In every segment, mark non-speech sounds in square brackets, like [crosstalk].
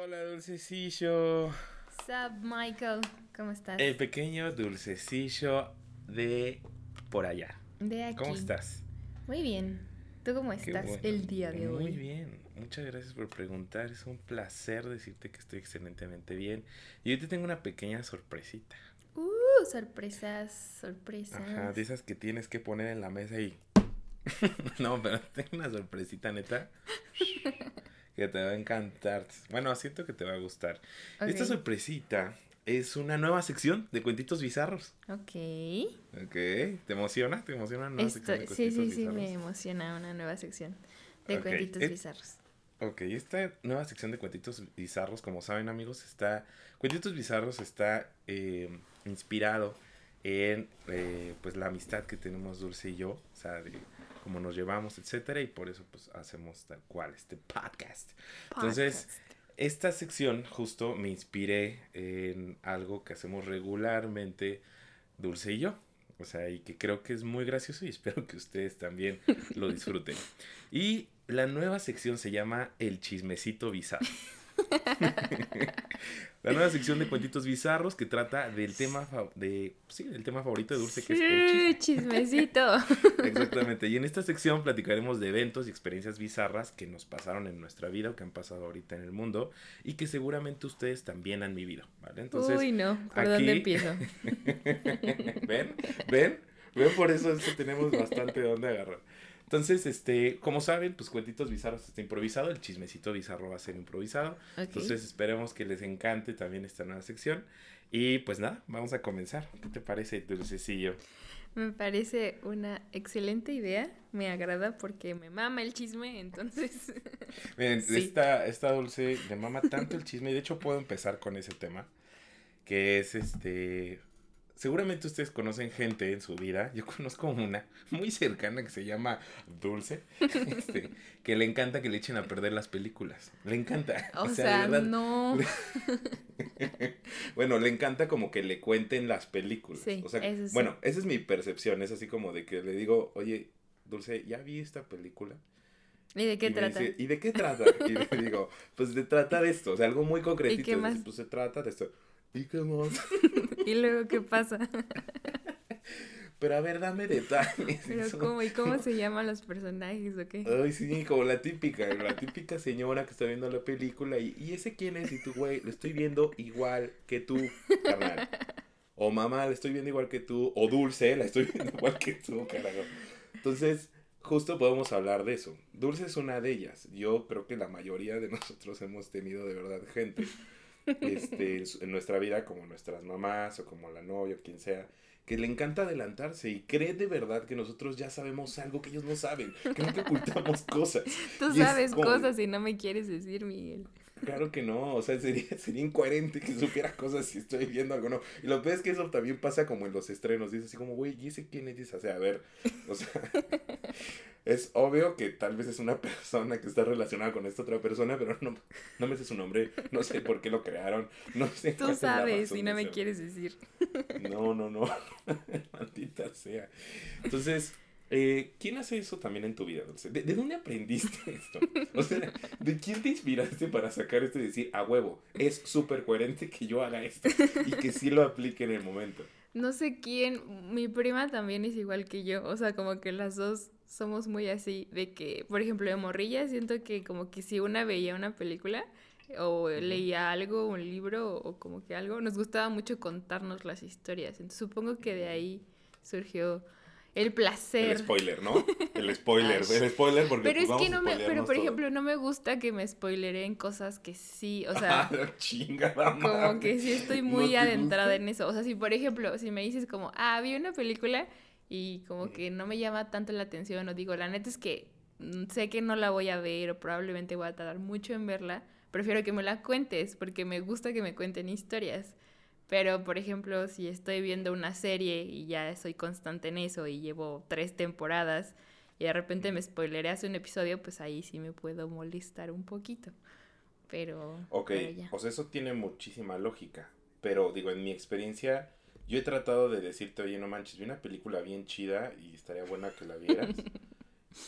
Hola, dulcecillo. Sup, Michael, ¿cómo estás? El pequeño dulcecillo de por allá. De aquí. ¿Cómo estás? Muy bien. ¿Tú cómo estás bueno. el día de hoy? Muy bien. Muchas gracias por preguntar. Es un placer decirte que estoy excelentemente bien. Y hoy te tengo una pequeña sorpresita. Uh, sorpresas, sorpresas. Ajá, de esas que tienes que poner en la mesa y... [laughs] no, pero tengo una sorpresita neta. [laughs] que te va a encantar. Bueno, siento que te va a gustar. Esta Ok. sorpresita es una nueva sección de cuentitos bizarros. Ok. Ok, ¿te emociona? ¿Te emociona una nueva Esto- sección de sí, cuentitos sí, sí, me bizarros? emociona una nueva sección de Ok, cuentitos eh, bizarros. Ok, esta nueva sección de cuentitos bizarros, como saben amigos, está... Cuentitos bizarros está eh, inspirado en eh, pues la amistad que tenemos Dulce y yo, o sea, de cómo nos llevamos, etcétera, y por eso pues hacemos tal cual este podcast. Entonces, esta sección justo me inspiré en algo que hacemos regularmente Dulce y yo. O sea, y que creo que es muy gracioso y espero que ustedes también lo disfruten. [laughs] Y la nueva sección se llama El chismecito bizarro. [laughs] la nueva sección de cuentitos bizarros que trata del tema de sí, del tema favorito de Dulce que es el chismecito. [laughs] Exactamente. Y en esta sección platicaremos de eventos y experiencias bizarras que nos pasaron en nuestra vida o que han pasado ahorita en el mundo y que seguramente ustedes también han vivido, ¿vale? Entonces, Uy, no, ¿por aquí- dónde empiezo? [laughs] ¿ven? ¿Ven? ¿Ven? Por eso es que tenemos bastante de dónde agarrar. Entonces, este, como saben, pues cuentitos bizarros está improvisado, el chismecito bizarro va a ser improvisado. Entonces, esperemos que les encante también esta nueva sección. Y pues nada, vamos a comenzar. ¿Qué te parece, Dulcecillo? Me parece una excelente idea. Me agrada porque me mama el chisme, entonces. [laughs] Miren, Sí. esta, esta dulce le mama tanto el chisme. y De hecho, puedo empezar con ese tema. Que es este. Seguramente ustedes conocen gente en su vida. Yo [laughs] conozco una muy cercana que se llama Dulce. [laughs] este, que le encanta que le echen a perder las películas. Le encanta. O, sea, verdad. no. [laughs] bueno, le encanta como que le cuenten las películas. Sí, o sea, eso sí. bueno, esa es mi percepción. Es así como de que le digo, oye, Dulce, ¿ya vi esta película? ¿Y de qué y trata? dice, ¿y de qué trata? Y le digo, pues de trata de esto, o sea, algo muy concretito. qué más? Pues se trata de esto. ¿Y qué más? ¿Y luego qué pasa? [laughs] Pero a ver, dame detalles. Pero Eso- [laughs] cómo, ¿y cómo se llaman los personajes o qué? Ay, sí, como la típica, la típica señora que está viendo la película y, ¿y ese quién es? Y tú, güey, lo estoy viendo igual que tú, carnal. O mamá, la estoy viendo igual que tú. O Dulce, la estoy viendo [laughs] igual que tú, carajo. Entonces, justo podemos hablar de eso. Dulce es una de ellas. Yo creo que la mayoría de nosotros hemos tenido de verdad gente este, en, nuestra vida, como nuestras mamás o como la novia o quien sea, que le encanta adelantarse y cree de verdad que nosotros ya sabemos algo que ellos no saben. Que ocultamos [laughs] cosas. Tú y sabes como- cosas y no me quieres decir, Miguel. Claro que no, o sea, sería, [laughs] sería incoherente que supiera cosas si estoy viendo algo no. Y lo peor es que eso también pasa como en los estrenos. Dices así como, güey, ¿y ese quién es? O sea, a ver, o sea, [laughs] es obvio que tal vez es una [laughs] persona que está relacionada con esta otra persona, pero no, no me sé su nombre, no sé por qué lo crearon, no sé. Tú sabes y no me ser. quieres decir. No, no, no. Maldita sea. Entonces, eh, ¿quién hace eso también en tu vida, Dulce? ¿De, de dónde aprendiste [laughs] esto? O sea, ¿de quién te inspiraste para sacar esto y decir, a huevo, es súper coherente que yo haga esto y que sí lo aplique en el momento? No sé quién, mi prima también es igual que yo, o sea, como que las dos somos muy así, de que, por ejemplo, de morrilla, siento que como que si una veía una película o leía algo, un libro o como que algo, nos gustaba mucho contarnos las historias, entonces supongo que de ahí surgió el placer. El spoiler, ¿no? [laughs] El spoiler, el spoiler porque Pero pues, es que no me, pero por todo. ejemplo, no me gusta que me spoileren cosas que sí, o sea, [laughs] Ah, chingada como madre. que sí estoy ¿No muy te adentrada en eso. O sea, si por ejemplo, si me dices como, ah, vi una película y como que no me llama tanto la atención, o digo, la neta es que mm, sé que no la voy a ver o probablemente voy a tardar mucho en verla, prefiero que me la cuentes porque me gusta que me cuenten historias. Pero, por ejemplo, si estoy viendo una serie y ya soy constante en eso y llevo tres temporadas y de repente me spoileré hace un episodio, pues ahí sí me puedo molestar un poquito. Pero, Ok, pero o sea, eso tiene muchísima lógica. Pero digo, en mi experiencia, yo he tratado de decirte, oye, no manches, vi una película bien chida y estaría buena que la vieras. [laughs]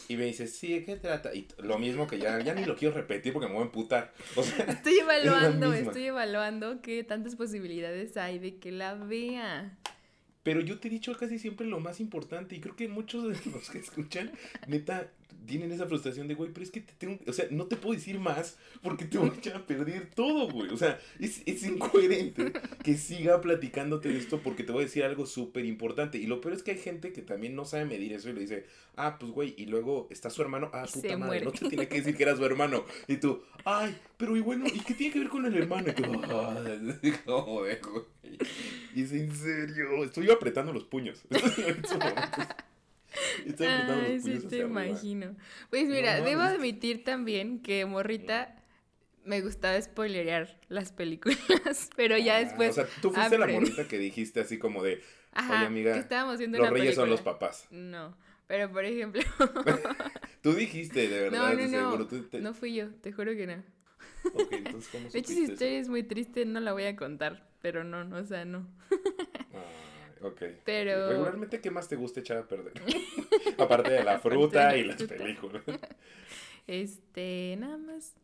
Y me dice, sí, ¿de qué trata? Y lo mismo que ya, ya ni lo quiero repetir porque me voy a emputar. O sea, [laughs] Estoy evaluando, estoy evaluando qué tantas posibilidades hay de que la vea. pero yo te he dicho casi siempre lo más importante y creo que muchos de los que escuchan, neta, tienen esa frustración de, güey, pero es que te tengo, o sea, no te puedo decir más porque te voy a echar a perder todo, güey. O sea, es, es incoherente que siga platicándote de esto porque te voy a decir algo súper importante. Y lo peor es que hay gente que también no sabe medir eso y le dice, ah, pues, güey, y luego está su hermano, ah, puta se madre, muere. no te tiene que decir que era su hermano. Y tú, ay, pero y bueno, ¿y qué tiene que ver con el hermano? Y tú, "Ay, [laughs] joder, güey. Y es en serio, estoy apretando los puños. [laughs] [laughs] Estoy Ay, sí, te arriba. imagino. Pues mira, No debo admitir también que morrita me gustaba spoilerear las películas, [laughs] pero ya Ah, después. O sea, tú fuiste la aprendí. morrita que dijiste así como de, Ajá, oye, amiga, que estábamos viendo los una reyes son los película. papás. No, pero por ejemplo, [laughs] Tú dijiste, de verdad, no, no, no, te- no fui yo, te juro que no. Ok, entonces, ¿cómo De hecho, supiste historia es muy triste, no la voy a contar, pero no, no, o sea, no. Ok. Pero- Regularmente, ¿qué más te gusta echar a perder? [laughs] Aparte de la fruta y la las películas. [laughs] Este, nada más.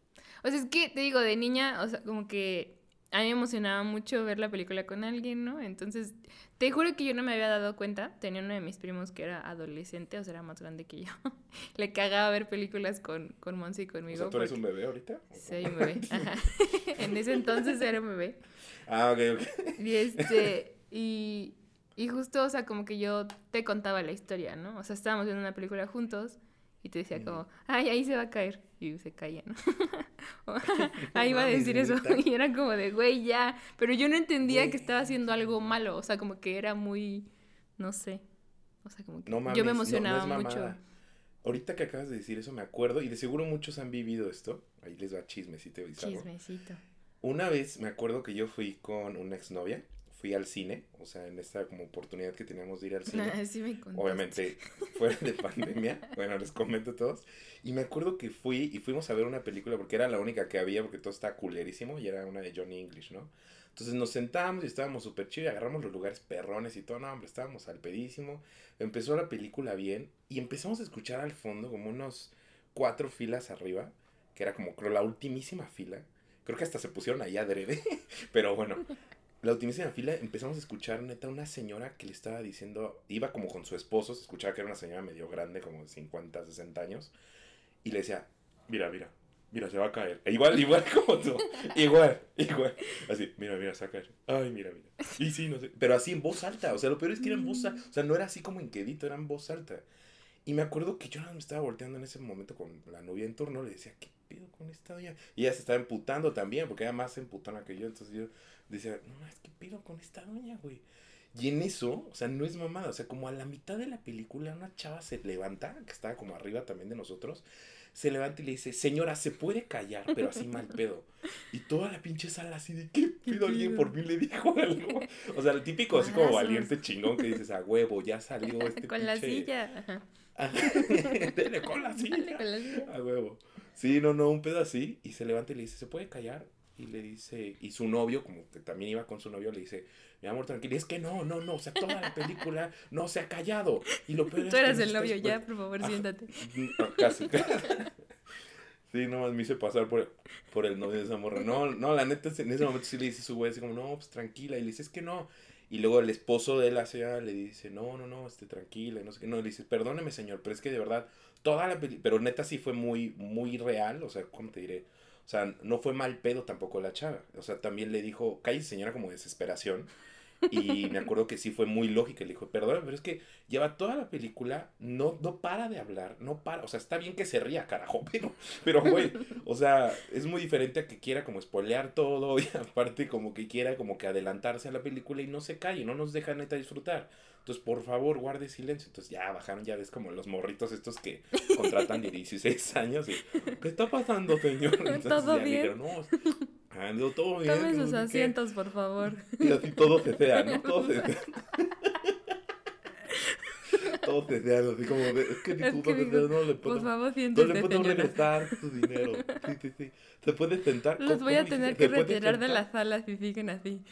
O sea, es que te digo, de niña, o sea, como que a mí me emocionaba mucho ver la película con alguien, ¿no? Entonces, te juro que yo no me había dado cuenta. Tenía uno de mis primos que era adolescente, o sea, era más grande que yo. [laughs] Le cagaba ver películas con, con Monse y O conmigo. sea, ¿tú eres porque un bebé ahorita? Soy un bebé. Ajá. en ese entonces era un bebé. Ah, ok, ok. Y este, y, y justo, o sea, como que yo te contaba la historia, ¿no? O sea, estábamos viendo una película juntos y te decía como, ay, ahí se va a caer. Y se caía, ¿no? [laughs] [laughs] Ahí iba a decir eso. [laughs] Y era como de, güey, ya. Pero yo no entendía Güey. que estaba haciendo algo malo. O sea, como que era muy, no sé. O sea, como que No mames, yo me no- no emocionaba es mucho. Ahorita que acabas de decir eso me acuerdo y de seguro muchos han vivido esto. Ahí les va chismecito. Chismecito. Una vez me acuerdo que yo fui con una exnovia, fui al cine, o sea, en esta como oportunidad que teníamos de ir al cine. Ah, [laughs] sí me. Obviamente, fuera de pandemia, [laughs] bueno, les comento a todos. Y me acuerdo que fui y fuimos a ver una película porque era la única que había porque todo estaba culerísimo y era una de Johnny English, ¿no? Entonces nos sentamos y estábamos súper chidos y agarramos los lugares perrones y todo, no, hombre, estábamos al pedísimo. Empezó la película bien y empezamos a escuchar al fondo como unos cuatro filas arriba, que era como creo la ultimísima fila. Creo que hasta se pusieron ahí adrede, [laughs] pero bueno, la ultimísima fila empezamos a escuchar neta una señora que le estaba diciendo, iba como con su esposo, se escuchaba que era una señora medio grande, como de 50, 60 años, y le decía, mira, mira, mira, se va a caer. E igual, igual [laughs] como tú, igual, igual. Así, mira, mira, se va a caer. Ay, mira, mira. Y sí, no sé. Pero así en voz alta, o sea, lo peor es que era en voz alta, o sea, no era así como en quedito, era en voz alta. Y me acuerdo que yo me estaba volteando en ese momento con la novia en torno, le decía, ¿qué pedo con esta doña? Y ella se estaba emputando también, porque era más emputona que yo, entonces yo decía, no, es que pedo con esta doña, güey. Y en eso, o sea, no es mamada, o sea, como a la mitad de la película, una chava se levanta, que estaba como arriba también de nosotros, se levanta y le dice, señora, ¿se puede callar? Pero así mal pedo. Y toda la pinche sala así de, ¿qué pedo? Alguien por fin le dijo algo. O sea, el típico así como valiente chingón que dices, a huevo, ya salió este [laughs] Con la silla. [laughs] Dele con la silla. Dale con la silla. A huevo. Sí, no, no, un pedo así. Y se levanta y le dice, ¿se puede callar? Y le dice, y su novio, como que también iba con su novio, le dice, mi amor, tranquilo. Y es que no, no, no, o sea, toda la película no se ha callado. Y lo peor [laughs] es Tú que eras nos el novio, ya, por favor, siéntate. [laughs] [laughs] No, casi. Sí, nomás me hice pasar por, por el novio de esa morra. No, no, la neta, en ese momento sí le dice su güey así como, no, pues tranquila. Y le dice, es que no. Y luego el esposo de la señora le dice, no, no, no, esté tranquila, y no sé qué. No, le dice, perdóneme, señor, pero es que de verdad, toda la película, pero neta sí fue muy, muy real, o sea, ¿cómo te diré? O sea, no fue mal pedo tampoco la chava. O sea, también le dijo, cállese señora, como desesperación. Y me acuerdo que sí fue muy lógica. Le dijo, perdón, pero es que lleva toda la película, no, no para de hablar, no para. O sea, está bien que se ría, carajo, [laughs] pero, pero güey, o sea, es muy diferente a que quiera como spoilear todo [laughs] y aparte como que quiera como que adelantarse a la película y no se calle, no nos deja neta disfrutar. Entonces, por favor, guarde silencio. Entonces ya bajaron, ya ves como los morritos estos que contratan de 16 años y, ¿qué está pasando, señor? [laughs] Entonces ¿Todo ya bien? dijeron, no, ando todo bien. Tomen no sus sé qué". asientos, por favor. [laughs] Y así todo se sea, ¿no? [laughs] Todo se sea. [laughs] todo se sea, así como de, es que Es ni tú que no, no le Por puedo, favor, no siéntese, le puedo señora. regresar su dinero. Sí, sí, sí. Se puede sentar. Los ¿Cómo- voy a tener que ¿Se puede retirar de la sala si siguen así.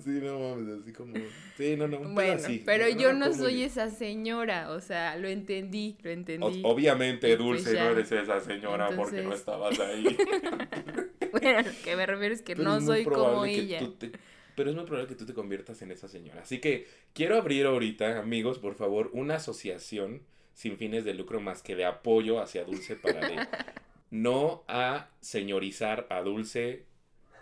[laughs] sí, no mames, así como. Sí, no, no. Bueno, así, pero yo no soy esa señora, o sea, lo entendí, lo entendí. O- obviamente, pues Dulce, ya. no eres esa señora porque no estabas ahí. [laughs] Bueno, lo que me refiero es que Pero no es soy como ella. te- pero es muy probable que tú te conviertas en esa señora. Así que quiero abrir ahorita, amigos, por favor, una asociación sin fines de lucro más que de apoyo hacia Dulce para de [laughs] no a señorizar a Dulce,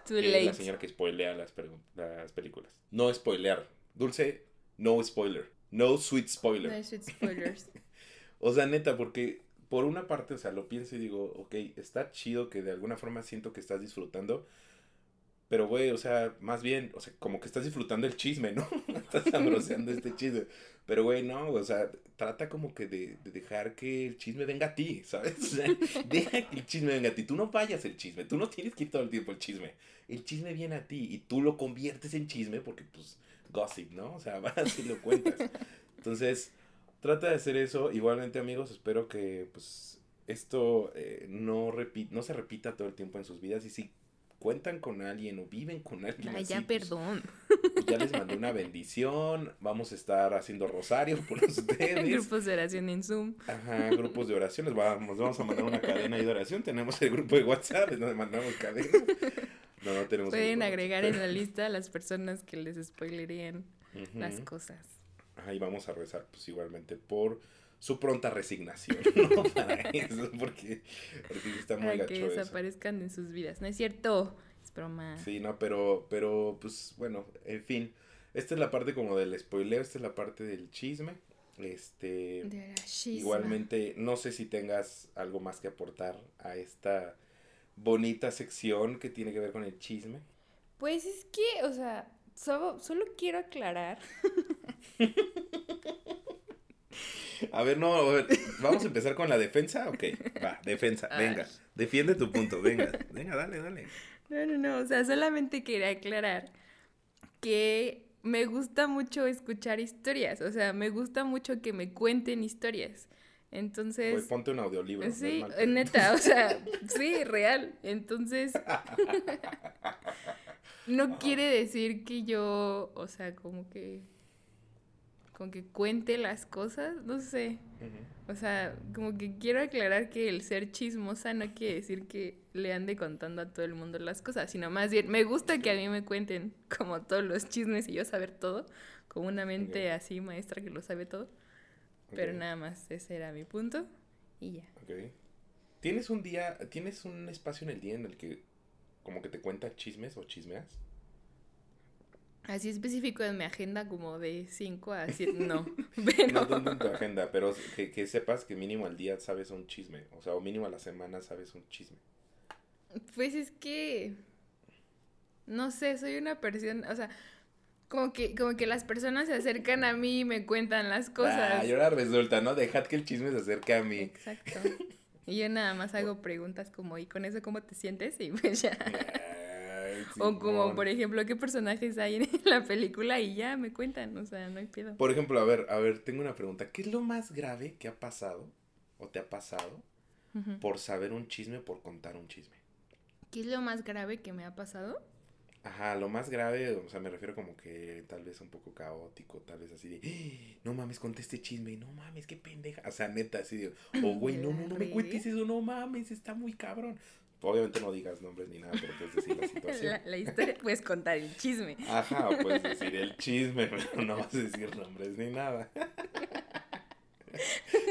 Too la señora que spoilea las, las películas. No spoilear. Dulce, no spoiler. No sweet spoiler. No sweet spoilers. [laughs] O sea, neta, porque por una parte, o sea, lo pienso y digo, ok, está chido que de alguna forma siento que estás disfrutando. Pero, güey, o sea, más bien, o sea, como que estás disfrutando el chisme, ¿no? [laughs] estás sabroseando este chisme. Pero, güey, no, o sea, trata como que de, de dejar que el chisme venga a ti, ¿sabes? [laughs] Deja que el chisme venga a ti. Tú no vayas el chisme, tú no tienes que ir todo el tiempo el chisme. El chisme viene a ti y tú lo conviertes en chisme porque, pues, gossip, ¿no? O sea, [laughs] así lo cuentas. Entonces, trata de hacer eso. Igualmente, amigos, espero que, pues, esto eh, no, repi- no se repita todo el tiempo en sus vidas. Y si cuentan con alguien o viven con alguien Ay, así, ya, pues, perdón. pues, ya les mandé una bendición. Vamos a estar haciendo rosario por [laughs] ustedes. [laughs] Grupos de oración en Zoom. Ajá, grupos de oraciones. Vamos, vamos a mandar una cadena ahí de oración. Tenemos el grupo de WhatsApp donde mandamos cadenas. No, no tenemos. Pueden agregar en la lista a las personas que les spoilerían las cosas. Y vamos a rezar, pues igualmente por su pronta resignación, [laughs] ¿no? Para eso, porque, porque está muy Para que eso. desaparezcan de sus vidas. No es cierto. Es broma. Sí, no, pero, pero, pues, bueno, en fin. Esta es la parte como del spoiler, esta es la parte del chisme. Este, De igualmente, no sé si tengas algo más que aportar a esta bonita sección que tiene que ver con el chisme. Pues es que, o sea, solo, solo quiero aclarar. [laughs] A ver, no, a ver, vamos a empezar con la defensa, ok, va, defensa, Ay. venga, defiende tu punto, venga, venga, dale, dale. No, no, no. O sea, solamente quería aclarar que me gusta mucho escuchar historias. O sea, me gusta mucho que me cuenten historias. Entonces. Güey, ponte un audiolibro. Sí, neta, o sea, sí, real. Entonces, [laughs] no quiere decir que yo, o sea, como que, como que cuente las cosas, no sé. O sea, como que quiero aclarar que el ser chismosa no quiere decir que le ande contando a todo el mundo las cosas, sino más bien, me gusta que a mí me cuenten como todos los chismes y yo saber todo, como una mente así maestra que lo sabe todo. Pero nada más, ese era mi punto. Y ya. ok. ¿Tienes un día, tienes un espacio en el día en el que como que te cuenta chismes o chismeas? Así específico en mi agenda como de 5 a 7, no. [laughs] Pero No tanto en tu agenda, pero que, que sepas que mínimo al día sabes un chisme, o sea, o mínimo a la semana sabes un chisme. pues es que no sé, soy una persona, o sea, como que como que las personas se acercan a mí y me cuentan las cosas. Ah, y ahora resulta, ¿no? Dejad que el chisme se acerque a mí. Exacto. Y yo nada más hago preguntas como, ¿y con eso cómo te sientes? Y pues ya. [laughs] O como, por ejemplo, ¿qué personajes hay en [laughs] la película? Y ya me cuentan, o sea, no hay pedo. Por ejemplo, a ver, a ver, tengo una pregunta. ¿Qué es lo más grave que ha pasado o te ha pasado por saber un chisme o por contar un chisme? ¿Qué es lo más grave que me ha pasado? Ajá, lo más grave, o sea, me refiero como que tal vez un poco caótico, tal vez así de, "Ah, no mames, conté este chisme, no mames, qué pendeja. O sea, neta, así de, o güey, no, no, no me cuentes eso, no mames, está muy cabrón. Obviamente no digas nombres ni nada, pero puedes decir la situación. La, la historia, puedes contar el chisme. Ajá, puedes decir el chisme, pero no vas a decir nombres ni nada.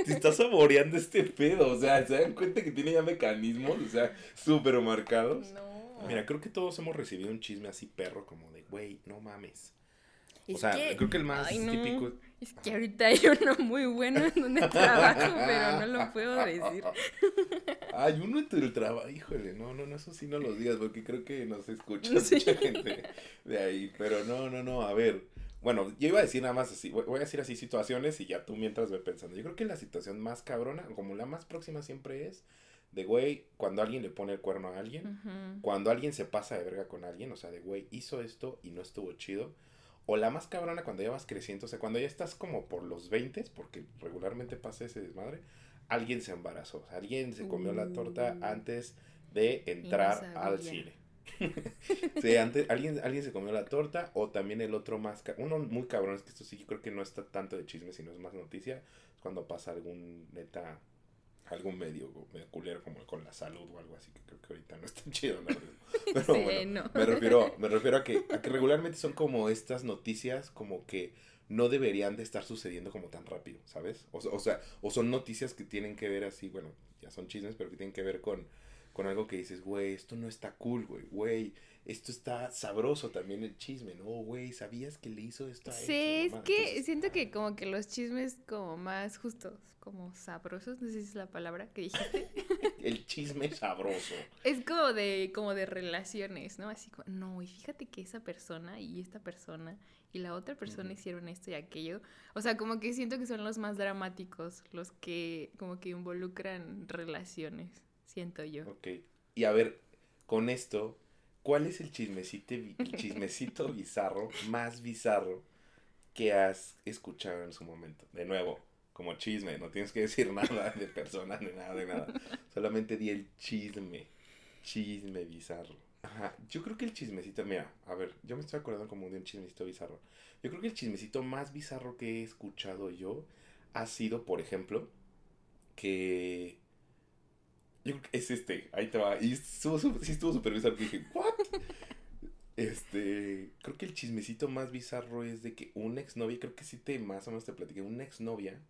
Te estás saboreando este pedo, o sea, ¿se dan cuenta que tiene ya mecanismos, o sea, súper marcados? No. Mira, creo que todos hemos recibido un chisme así perro, como de, güey, no mames. Es o sea, que- creo que el más ay, no. típico... Es que ahorita hay uno muy bueno en donde [laughs] trabajo, pero no lo puedo decir. [laughs] Hay uno entre el trabajo, híjole, no, no, no, eso sí no lo digas, porque creo que nos escucha [laughs] Sí. mucha gente de ahí, pero no, no, no, a ver, bueno, yo iba a decir nada más así, voy a decir así situaciones y ya tú mientras ve pensando, yo creo que la situación más cabrona, como la más próxima siempre es, de güey, cuando alguien le pone el cuerno a alguien, cuando alguien se pasa de verga con alguien, o sea, de güey, hizo esto y no estuvo chido. O la más cabrona cuando ya vas creciendo, o sea, cuando ya estás como por los 20, porque regularmente pasa ese desmadre, alguien se embarazó, o sea, alguien se comió la torta Uh. antes de entrar al cine. [laughs] sí, antes alguien, alguien se comió la torta o también el otro más... Uno muy cabrón, es que esto sí creo que no está tanto de chisme, sino es más noticia. Es cuando pasa algún neta, algún medio, medio culero como con la salud o algo así, que creo que ahorita no está [laughs] chido. ¿no? Pero Sí, bueno, no. me, refiero, me refiero a que, a que regularmente son como estas noticias como que no deberían de estar sucediendo como tan rápido, ¿sabes? O, o sea, o son noticias que tienen que ver así, bueno, ya son chismes, pero que tienen que ver con, con algo que dices, güey, esto no está cool, güey, güey, esto está sabroso también el chisme, ¿no? Güey, ¿sabías que le hizo esto a él? Sí, es mamá? que Entonces, siento que como que los chismes como más justos, como sabrosos, no sé si es la palabra que dijiste. [laughs] el chisme sabroso. Es como de, como de relaciones, ¿no? Así como, no, y fíjate que esa persona y esta persona y la otra persona hicieron esto y aquello. O sea, como que siento que son los más dramáticos, los que como que involucran relaciones, siento yo. Ok. Y a ver, con esto, ¿cuál es el chismecito, el chismecito [laughs] bizarro, más bizarro que has escuchado en su momento? De nuevo, como chisme, no tienes que decir [laughs] nada de personas ni nada de nada. Solamente di el chisme. Chisme bizarro. Ajá, yo creo que el chismecito, mira, a ver, yo me estoy acordando como de un chismecito bizarro. Yo creo que el chismecito más bizarro que he escuchado yo ha sido, por ejemplo, que yo creo que es este, ahí te va. Y estuvo, sí estuvo súper bizarro. Dije, ¿what? Este, creo que el chismecito más bizarro es de que una exnovia, creo que sí te más o menos te platiqué, una exnovia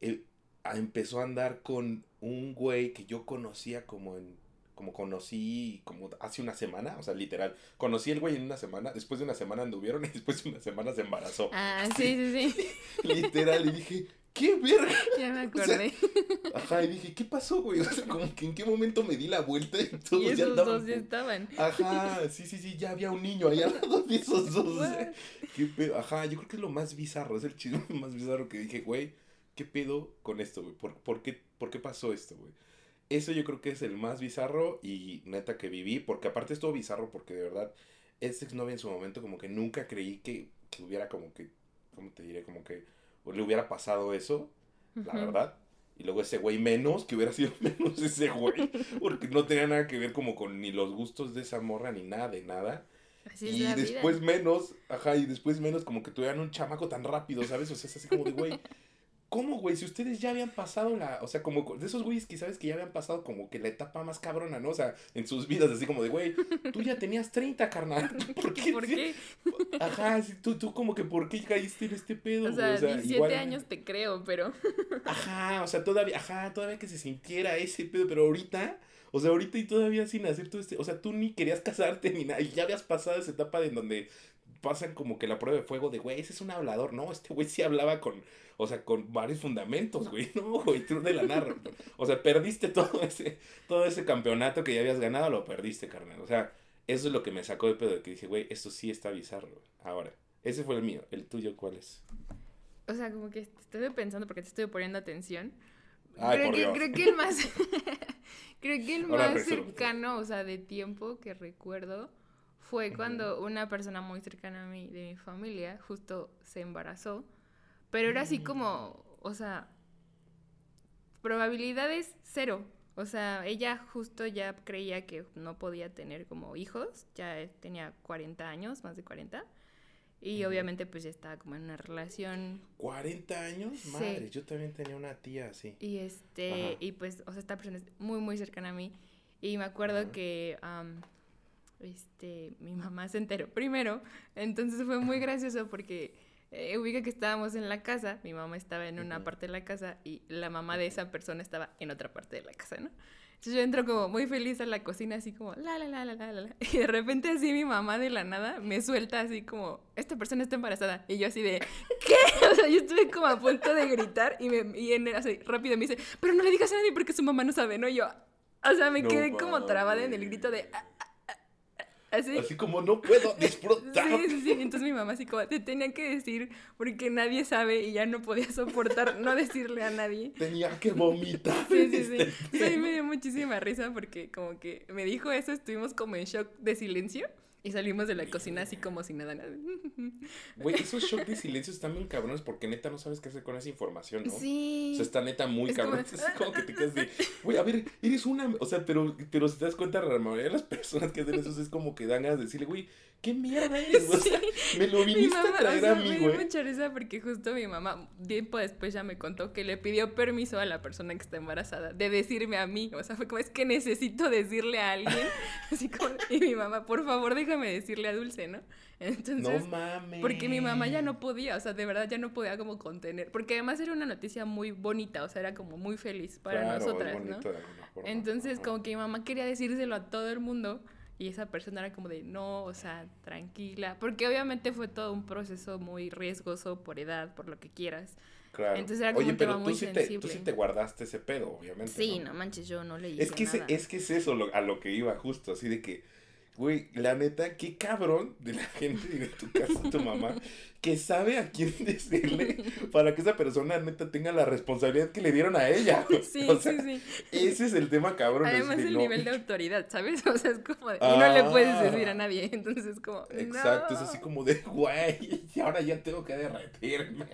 eh, a- empezó a andar con un güey que yo conocía como en, como conocí como hace una semana, o sea, literal, conocí el güey en una semana, después de una semana anduvieron [laughs] y después de una semana se embarazó. Ah, sí, sí, sí, [laughs] Literal, y dije, ¿qué verga? ya me [laughs] acordé. Ajá, y dije, ¿qué pasó, güey? O sea, como que en qué momento me di la vuelta y todos y ya esos andaban. dos ya estaban. Ajá, sí, sí, sí, ya había un niño ahí al lado de esos dos. ¿Qué pedo? Ajá, yo creo que es lo más bizarro, es el chisme [laughs] más bizarro que dije, güey, ¿qué pedo con esto, güey? ¿Por, por, qué, ¿Por qué pasó esto, güey? Eso yo creo que es el más bizarro y neta que viví, porque aparte es todo bizarro porque de verdad, esta exnovia en su momento como que nunca creí que, que hubiera como que, ¿cómo te diré? Como que o le hubiera pasado eso, la verdad. Y luego ese güey menos, que hubiera sido [laughs] menos ese güey, porque no tenía nada que ver como con ni los gustos de esa morra ni nada de nada. Así es y después vida. menos, ajá, y después menos como que tuvieran un chamaco tan rápido, ¿sabes? O sea, es así como de, güey, ¿cómo, güey? Si ustedes ya habían pasado la, o sea, como de esos güeyes que sabes que ya habían pasado como que la etapa más cabrona, ¿no? O sea, en sus vidas, así como de, güey, tú ya tenías 30, carnal. [laughs] ¿Por qué? ¿Por qué? [laughs] Ajá, tú, tú como que, ¿por qué caíste en este pedo? O sea, 17 años te creo, pero... [laughs] Ajá, o sea, todavía, ajá, todavía que se sintiera ese pedo, pero ahorita, o sea, ahorita y todavía sin hacer todo este, o sea, tú ni querías casarte ni nada, y ya habías pasado esa etapa de en donde pasan como que la prueba de fuego de, güey, ese es un hablador, no, este güey sí hablaba con, o sea, con varios fundamentos, güey, [laughs] no, güey, tú de la narra, [laughs] o sea, perdiste todo ese, todo ese campeonato que ya habías ganado, lo perdiste, carnal, o sea, eso es lo que me sacó de pedo, que dije, güey, esto sí está bizarro, güey. ahora, ese fue el mío, el tuyo, ¿cuál es? O sea, como que estoy pensando porque te estoy poniendo atención. Ay, creo, por que, Dios. creo que el más... [laughs] creo que el Ahora más cercano, o sea, de tiempo que recuerdo fue cuando una persona muy cercana a mí, de mi familia, justo se embarazó. Pero era así Mm. como, o sea, probabilidades cero. O sea, ella justo ya creía que no podía tener como hijos, ya eh, tenía 40 años, más de 40. Y obviamente pues ya estaba como en una relación ¿40 años? Sí. Madre, yo también tenía una tía así. y este, Ajá. y pues, o sea, esta persona es muy, muy cercana a mí. Y me acuerdo Ajá. que, este, mi mamá se enteró primero. Entonces fue muy gracioso porque eh, ubica que estábamos en la casa, mi mamá estaba en una Ujú. parte de la casa y la mamá de esa persona estaba en otra parte de la casa, ¿no? Entonces yo entro como muy feliz a la cocina, así como la, la, la, la, la, la. [laughs] Y de repente así mi mamá de la nada me suelta así como, esta persona está embarazada. Y yo así de, ¿qué? [laughs] O sea, yo estuve como a punto de gritar y, me, y en, así, rápido me dice, pero no le digas a nadie porque su mamá no sabe, ¿no? Y yo, o sea, me No quedé como trabada en el grito de, "Ah, ah, ah", así. Así como no puedo disfrutar. Sí, sí, sí. Entonces mi mamá así como, te tenía que decir porque nadie sabe y ya no podía soportar no decirle a nadie. Tenía que vomitar. Sí, sí, sí. este Sí, me dio muchísima risa porque como que me dijo eso, estuvimos como en shock de silencio Y salimos de la cocina así como sin nada. [laughs] Güey, esos shock de silencio están bien cabrones porque neta no sabes qué hacer con esa información, ¿no? Sí. O sea, está neta muy Es cabrón. como- Es como que te quedas de, güey, a ver, eres una. O sea, pero, pero si te das cuenta, la mayoría de las personas que hacen eso es como que dan ganas de decirle, güey, ¿qué mierda [laughs] eres? O sea, me lo Mi viniste mamá, a traer o sea, a me mí, dio güey. mucha risa porque justo mi mamá, tiempo después ya me contó que le pidió permiso a la persona que está embarazada de decirme a mí. O sea, fue como, es que necesito decirle a alguien. [laughs] Así como, y mi mamá, por favor, déjame decirle a Dulce, ¿no? Entonces, No mames. porque mi mamá ya no podía, o sea, de verdad ya no podía como contener. Porque además era una noticia muy bonita, o sea, era como muy feliz para Claro, nosotras, ¿no? forma. Entonces, como que mi mamá quería decírselo a todo el mundo y esa persona era como de, no, o sea, tranquila, porque obviamente fue todo un proceso muy riesgoso por edad, por lo que quieras. Claro. entonces era como Oye, un pero tema tú muy sí, te, tú sí te guardaste ese pedo, obviamente. Sí, ¿no? no manches, yo no le hice Es que, nada. es que es eso lo- a lo que iba justo, así de que, güey, la neta, qué cabrón de la gente de tu casa, tu mamá, que sabe a quién [laughs] decirle para que esa persona neta tenga la responsabilidad que le dieron a ella. [laughs] Sí, O sea, sí, sí. Ese es el tema cabrón. Además de, el no. nivel de autoridad, ¿sabes? [laughs] O sea, es como de, y no le puedes decir a Ah. nadie, entonces es como, Exacto, no. es así como de, güey, y ahora ya tengo que derretirme.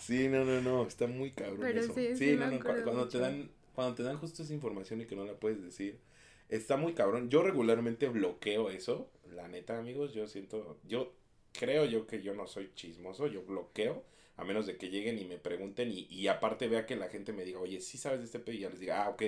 Sí, no, no, no, está muy cabrón Pero eso. sí, no, no, cuando te dan, cuando te dan justo esa información y que no la puedes decir, está muy cabrón. Yo regularmente bloqueo eso, la neta, amigos, yo siento, yo creo yo que yo no soy chismoso, yo bloqueo, a menos de que lleguen y me pregunten y, y aparte vea que la gente me diga, oye, sí sabes de este pedo, y ya les diga, ah, ok,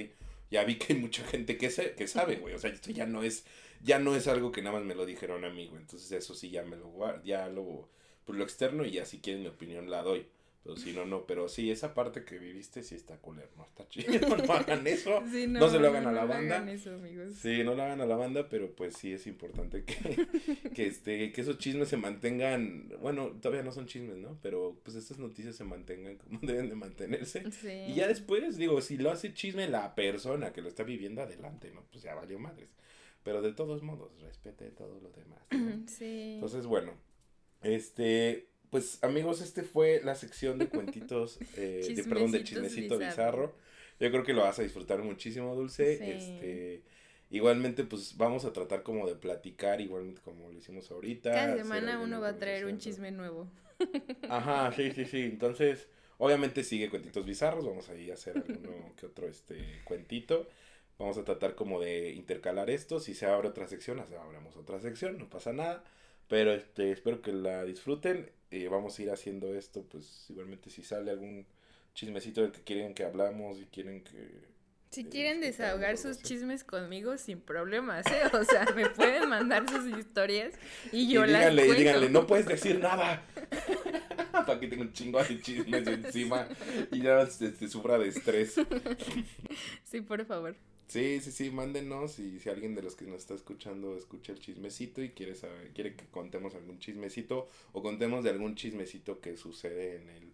ya vi que hay mucha gente que, se, que sabe, güey, o sea, esto ya no es, ya no es algo que nada más me lo dijeron a mí, güey, entonces eso sí ya me lo ya lo, pues lo externo y ya si quieren mi opinión la doy. Pero si no, no. Pero sí, esa parte que viviste sí está culero, no está chido. No hagan eso. [laughs] Sí, no se lo hagan a la no banda. hagan eso, amigos. Sí, no lo hagan a la banda, pero pues sí es importante que, [laughs] que, este, que esos chismes se mantengan, bueno, todavía no son chismes, ¿no? Pero pues estas noticias se mantengan como [laughs] deben de mantenerse. Sí. Y ya después, digo, si lo hace chisme la persona que lo está viviendo adelante, ¿no? Pues ya valió madres. Pero de todos modos, respete todo lo demás. ¿no? [clears throat] Sí. Entonces, bueno, este, pues amigos, este fue la sección de cuentitos, [laughs] eh, de, perdón, de chismecito bizarro. bizarro. Yo creo que lo vas a disfrutar muchísimo, Dulce. Sí. Este, igualmente, pues vamos a tratar como de platicar, igualmente como lo hicimos ahorita. Cada semana uno va a traer un chisme nuevo. Ajá, sí, sí, sí. Entonces, obviamente sigue cuentitos bizarros. Vamos a ir a hacer alguno [laughs] que otro este cuentito. Vamos a tratar como de intercalar esto. Si se abre otra sección, abramos otra sección, no pasa nada. Pero este, espero que la disfruten. Eh, vamos a ir haciendo esto, pues igualmente si sale algún chismecito del que quieren que hablamos y quieren que... Si eh, quieren desahogar sus chismes conmigo, sin problemas, ¿eh? O sea, me pueden mandar sus historias y Y yo las díganle, y cuento. díganle, no puedes decir nada. [laughs] Para que tenga un chingo de chismes [laughs] encima y ya se, se sufra de estrés. Sí, por favor. Sí, sí, sí, mándenos y si alguien de los que nos está escuchando escucha el chismecito y quiere saber, quiere que contemos algún chismecito o contemos de algún chismecito que sucede en el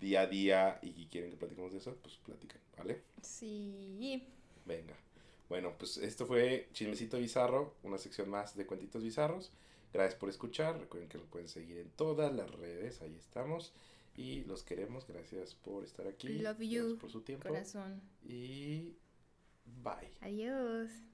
día a día y quieren que platiquemos de eso, pues platican, ¿vale? Sí. Venga. Bueno, pues esto fue Chismecito Bizarro, una sección más de cuentitos bizarros. Gracias por escuchar. Recuerden que nos pueden seguir en todas las redes, ahí estamos. Y los queremos, gracias por estar aquí. Love gracias you, por su tiempo. Corazón. Y bye. Adiós.